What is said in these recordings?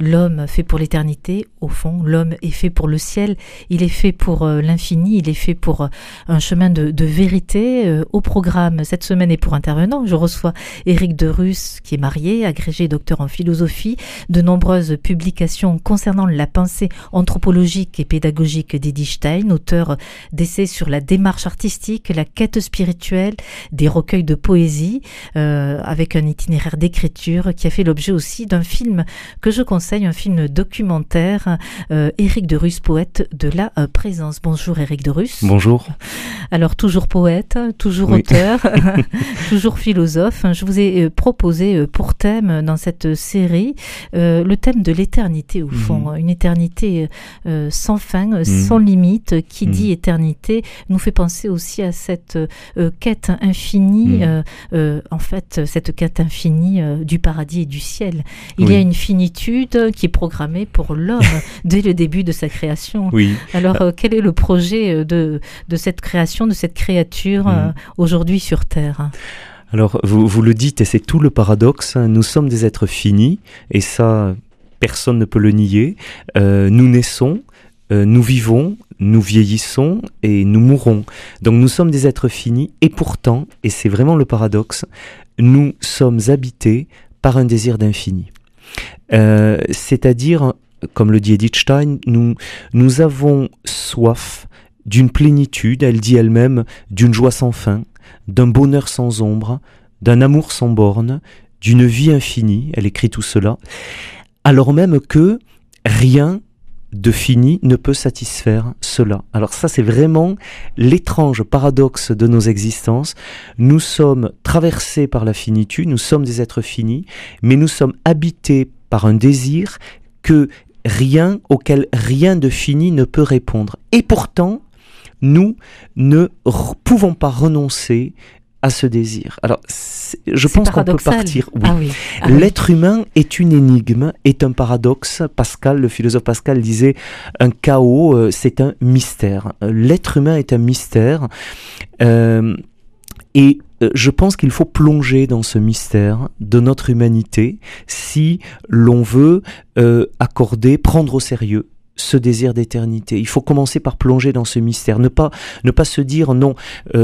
L'homme fait pour l'éternité, au fond, l'homme est fait pour le ciel, il est fait pour euh, l'infini, il est fait pour euh, un chemin de, vérité. Euh, au programme cette semaine et pour intervenant, je reçois Éric Russe, qui est marié, agrégé docteur en philosophie, de nombreuses publications concernant la pensée anthropologique et pédagogique d'Eddie Stein, auteur d'essais sur la démarche artistique, la quête spirituelle, des recueils de poésie, avec un itinéraire d'écriture qui a fait l'objet aussi d'un film que je conseille un film documentaire, euh, Éric de Russe, poète de la euh, présence. Bonjour Éric de Russe. Bonjour. Alors toujours poète, toujours auteur, toujours philosophe. Je vous ai euh, proposé pour thème dans cette série le thème de l'éternité au fond, mhm. une éternité sans fin, mhm. sans limite. Qui dit mhm. éternité nous fait penser aussi à cette quête infinie, en fait cette quête infinie du paradis et du ciel. Il y a une finitude qui est programmé pour l'homme dès le début de sa création. Oui. Alors, euh, quel est le projet euh, de, de cette création, de cette créature euh, mm. aujourd'hui sur Terre? Alors, vous, vous le dites, et c'est tout le paradoxe, hein, nous sommes des êtres finis, et ça, personne ne peut le nier. nous naissons, nous vivons, nous vieillissons et nous mourrons. Donc nous sommes des êtres finis, et pourtant, et c'est vraiment le paradoxe, nous sommes habités par un désir d'infini. Euh, c'est-à-dire, comme le dit Edith Stein, nous, nous avons soif d'une plénitude, elle dit elle-même, d'une joie sans fin, d'un bonheur sans ombre, d'un amour sans borne, d'une vie infinie, elle écrit tout cela, alors même que rien de fini ne peut satisfaire cela. Alors ça, c'est vraiment l'étrange paradoxe de nos existences. Nous sommes traversés par la finitude, nous sommes des êtres finis, mais nous sommes habités par un désir que rien, auquel rien de fini ne peut répondre. Et pourtant, nous ne pouvons pas renoncer à ce désir. Alors, je pense qu'on peut partir. Ah ah L'être humain est une énigme, est un paradoxe. Pascal, le philosophe Pascal, disait un chaos, euh, c'est un mystère. L'être humain est un mystère. Euh, et euh, je pense qu'il faut plonger dans ce mystère de notre humanité si l'on veut accorder, prendre au sérieux ce désir d'éternité. Il faut commencer par plonger dans ce mystère, ne pas ne pas se dire non,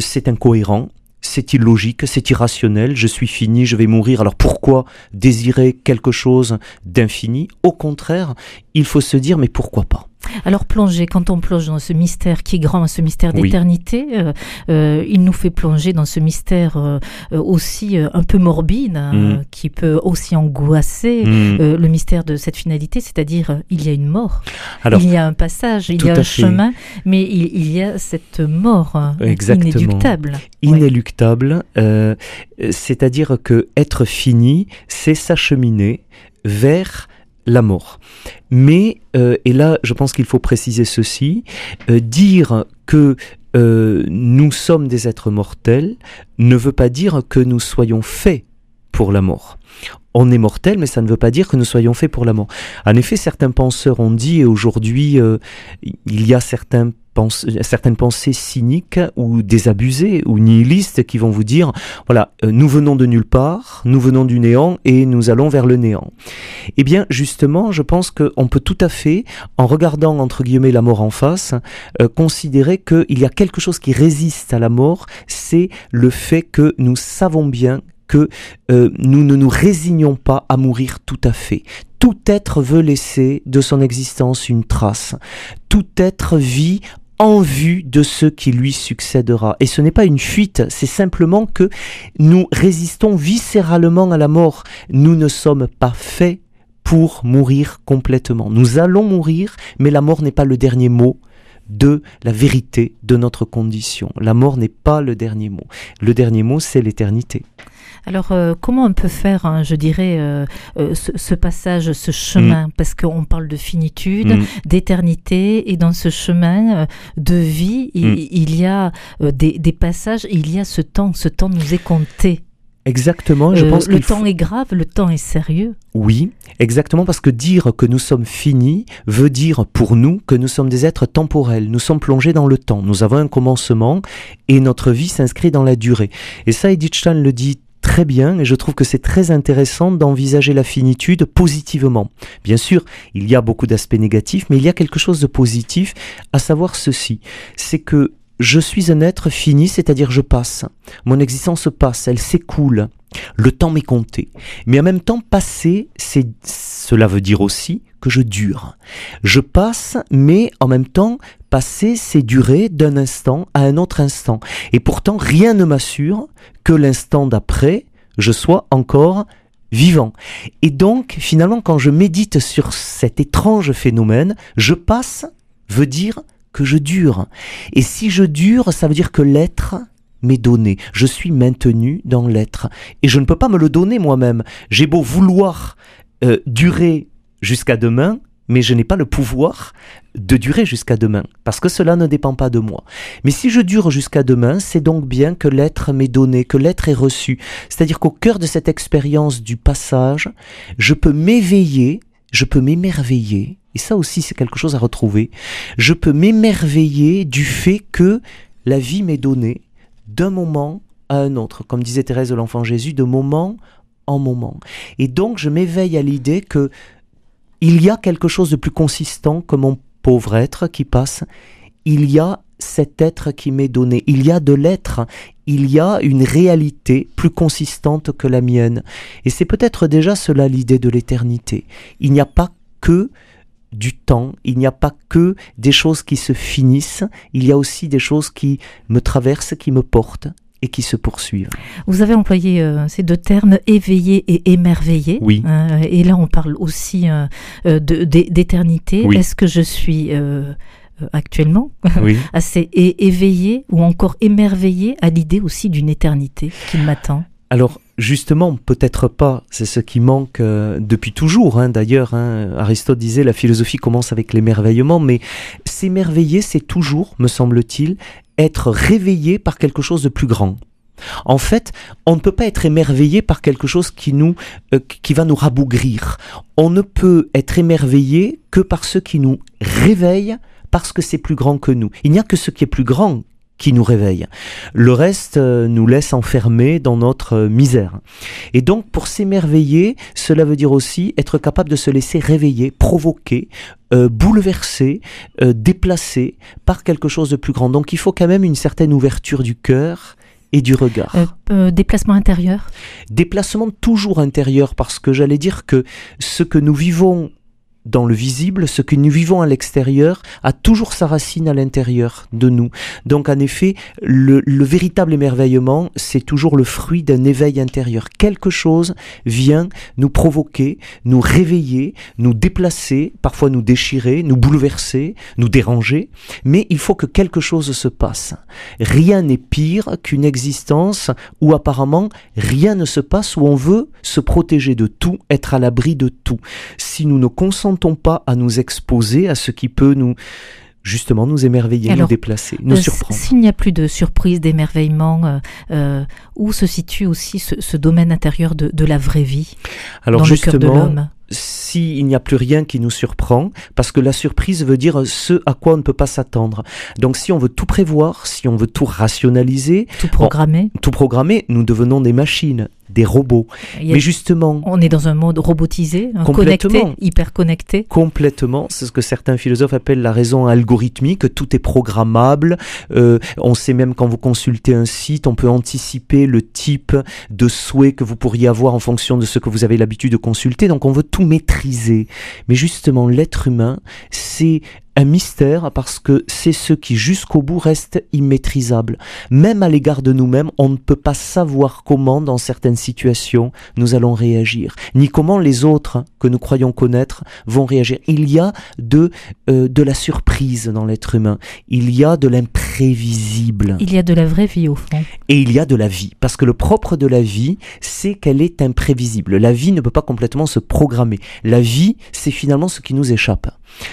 c'est incohérent, c'est illogique, c'est irrationnel, je suis fini, je vais mourir, alors pourquoi désirer quelque chose d'infini? Au contraire, il faut se dire mais pourquoi pas? Alors plonger, quand on plonge dans ce mystère qui est grand, ce mystère d'éternité, euh, euh, il nous fait plonger dans ce mystère euh, aussi un peu morbide, hein, mm. qui peut aussi angoisser mm. le mystère de cette finalité, c'est-à-dire il y a une mort, il y a un passage, il y a un chemin, mais il, y a cette mort inéluctable. Inéluctable, c'est-à-dire que être fini, c'est s'acheminer vers la mort. Mais, euh, et là je pense qu'il faut préciser ceci, euh, dire que euh, nous sommes des êtres mortels ne veut pas dire que nous soyons faits pour la mort. On est mortel, mais ça ne veut pas dire que nous soyons faits pour la mort. En effet, certains penseurs ont dit, et aujourd'hui, il y a certains certaines pensées cyniques ou désabusées ou nihilistes qui vont vous dire, voilà, euh, nous venons de nulle part, nous venons du néant et nous allons vers le néant. Eh bien, justement, je pense qu'on peut tout à fait, en regardant entre guillemets la mort en face, euh, considérer qu'il y a quelque chose qui résiste à la mort, c'est le fait que nous savons bien que euh, nous ne nous résignons pas à mourir tout à fait. Tout être veut laisser de son existence une trace. Tout être vit en vue de ce qui lui succédera. Et ce n'est pas une fuite, c'est simplement que nous résistons viscéralement à la mort. Nous ne sommes pas faits pour mourir complètement. Nous allons mourir, mais la mort n'est pas le dernier mot de la vérité de notre condition. La mort n'est pas le dernier mot. Le dernier mot, c'est l'éternité. Alors, euh, comment on peut faire, hein, je dirais, euh, euh, ce, passage, ce chemin? Mm. Parce qu'on parle de finitude, mm. d'éternité, et dans ce chemin de vie, il, mm. y a des, passages, il y a ce temps, ce temps nous est compté. Exactement. Je Euh, pense le qu'il faut- temps est grave, le temps est sérieux. Oui, exactement, parce que dire que nous sommes finis veut dire pour nous que nous sommes des êtres temporels, nous sommes plongés dans le temps, nous avons un commencement et notre vie s'inscrit dans la durée. Et ça, Edith Stein le dit très bien, et je trouve que c'est très intéressant d'envisager la finitude positivement. Bien sûr, il y a beaucoup d'aspects négatifs, mais il y a quelque chose de positif, à savoir ceci, c'est que je suis un être fini, c'est-à-dire je passe. Mon existence passe, elle s'écoule. Le temps m'est compté. Mais en même temps, passer, cela veut dire aussi que je dure. Je passe, mais en même temps, passer, c'est durer d'un instant à un autre instant. Et pourtant, rien ne m'assure que l'instant d'après, je sois encore vivant. Et donc, finalement, quand je médite sur cet étrange phénomène, je passe veut dire que je dure. Et si je dure, ça veut dire que l'être m'est donné. Je suis maintenu dans l'être. Et je ne peux pas me le donner moi-même. J'ai beau vouloir euh, durer jusqu'à demain, mais je n'ai pas le pouvoir de durer jusqu'à demain, parce que cela ne dépend pas de moi. Mais si je dure jusqu'à demain, c'est donc bien que l'être m'est donné, que l'être est reçu. C'est-à-dire qu'au cœur de cette expérience du passage, je peux m'éveiller, je peux m'émerveiller, et ça aussi c'est quelque chose à retrouver, je peux m'émerveiller du fait que la vie m'est donnée d'un moment à un autre, comme disait Thérèse de l'Enfant Jésus, de moment en moment. Et donc je m'éveille à l'idée que il y a quelque chose de plus consistant que mon pauvre être qui passe. Il y a cet être qui m'est donné. Il y a de l'être. Il y a une réalité plus consistante que la mienne. Et c'est peut-être déjà cela l'idée de l'éternité. Il n'y a pas que du temps, il n'y a pas que des choses qui se finissent, il y a aussi des choses qui me traversent, qui me portent et qui se poursuivent. Vous avez employé euh, ces deux termes, éveillé et émerveillé. Oui. Euh, et là, on parle aussi euh, d'éternité. Oui. Est-ce que je suis actuellement Oui. assez éveillé ou encore émerveillé à l'idée aussi d'une éternité qui m'attend? Alors justement, peut-être pas, c'est ce qui manque euh, depuis toujours. hein, D'ailleurs, hein, Aristote disait la philosophie commence avec l'émerveillement, mais s'émerveiller, c'est toujours, me semble-t-il, être réveillé par quelque chose de plus grand. En fait, on ne peut pas être émerveillé par quelque chose qui nous, euh, qui va nous rabougrir. On ne peut être émerveillé que par ce qui nous réveille, parce que c'est plus grand que nous. Il n'y a que ce qui est plus grand qui nous réveille. Le reste euh, nous laisse enfermés dans notre euh, misère. Et donc, pour s'émerveiller, cela veut dire aussi être capable de se laisser réveiller, provoquer, euh, bouleverser, euh, déplacer par quelque chose de plus grand. Donc, il faut quand même une certaine ouverture du cœur et du regard. Euh, Déplacement intérieur? Déplacement toujours intérieur parce que j'allais dire que ce que nous vivons dans le visible, ce que nous vivons à l'extérieur a toujours sa racine à l'intérieur de nous. Donc en effet, le, le véritable émerveillement, c'est toujours le fruit d'un éveil intérieur. Quelque chose vient nous provoquer, nous réveiller, nous déplacer, parfois nous déchirer, nous bouleverser, nous déranger, mais il faut que quelque chose se passe. Rien n'est pire qu'une existence où apparemment rien ne se passe, où on veut se protéger de tout, être à l'abri de tout. Si nous ne consentons pas à nous exposer à ce qui peut nous justement nous émerveiller, Alors, nous déplacer, nous Euh, surprendre. S'il n'y a plus de surprise, d'émerveillement, euh, euh, où se situe aussi ce, ce domaine intérieur de, de la vraie vie Alors dans le cœur de justement, l'homme? s'il n'y a plus rien qui nous surprend, parce que la surprise veut dire ce à quoi on ne peut pas s'attendre. Donc si on veut tout prévoir, si on veut tout rationaliser, Tout programmé tout programmer, nous devenons des machines, des robots. Mais justement, On est dans un monde robotisé, un Complètement. connecté, hyper connecté. Complètement, c'est ce que certains philosophes appellent la raison algorithmique, tout est programmable, Euh, on sait même quand vous consultez un site, on peut anticiper le type de souhait que vous pourriez avoir en fonction de ce que vous avez l'habitude de consulter, donc on veut tout maîtriser. Mais justement, l'être humain, c'est un mystère parce que c'est ce qui jusqu'au bout reste immaîtrisable. Même à l'égard de nous-mêmes, on ne peut pas savoir comment, dans certaines situations, nous allons réagir, ni comment les autres que nous croyons connaître vont réagir. Il y a de, euh, de la surprise dans l'être humain, il y a de l'imprévisible Il y a de la vraie vie au fond. et il y a de la vie. Parce que le propre de la vie, c'est qu'elle est imprévisible. La vie ne peut pas complètement se programmer. La vie, c'est finalement ce qui nous échappe.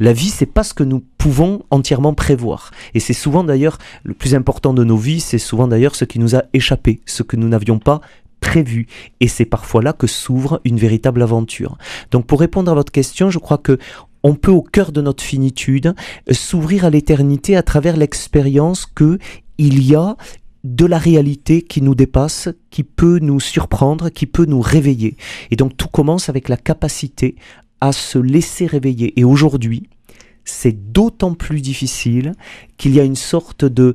La vie, c'est pas ce que nous pouvons entièrement prévoir. Et c'est souvent d'ailleurs le plus important de nos vies, c'est souvent d'ailleurs ce qui nous a échappé, ce que nous n'avions pas prévu. Et c'est parfois là que s'ouvre une véritable aventure. Donc pour répondre à votre question, je crois que on peut au cœur de notre finitude s'ouvrir à l'éternité à travers l'expérience que il y a de la réalité qui nous dépasse, qui peut nous surprendre, qui peut nous réveiller. Et donc tout commence avec la capacité à se laisser réveiller. Et aujourd'hui, c'est d'autant plus difficile qu'il y a une sorte de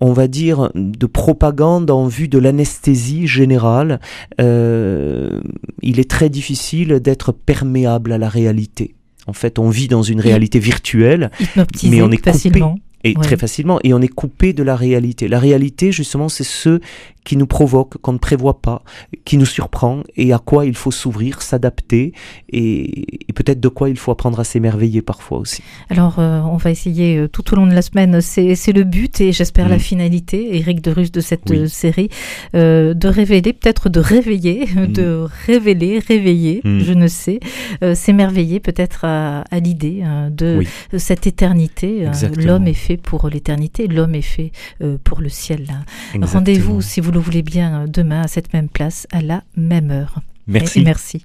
on va dire, de propagande en vue de l'anesthésie générale, euh, il est très difficile d'être perméable à la réalité. En fait, on vit dans une réalité virtuelle, mais on est coupé, facilement. Et très facilement, et on est coupé de la réalité. La réalité, justement, c'est ce qui nous provoque, qu'on ne prévoit pas, qui nous surprend, et à quoi il faut s'ouvrir, s'adapter, et, peut-être de quoi il faut apprendre à s'émerveiller parfois aussi. Alors, euh, on va essayer euh, tout au long de la semaine, c'est le but, et j'espère la mm. finalité, Eric de Russe, de cette euh, série, de révéler, peut-être de réveiller, mm. de révéler, réveiller, mm. je ne sais, s'émerveiller peut-être à, l'idée de cette éternité. L'homme est fait pour l'éternité, l'homme est fait pour le ciel. Rendez-vous, si vous le voulez bien, demain à cette même place, à la même heure. Merci. merci.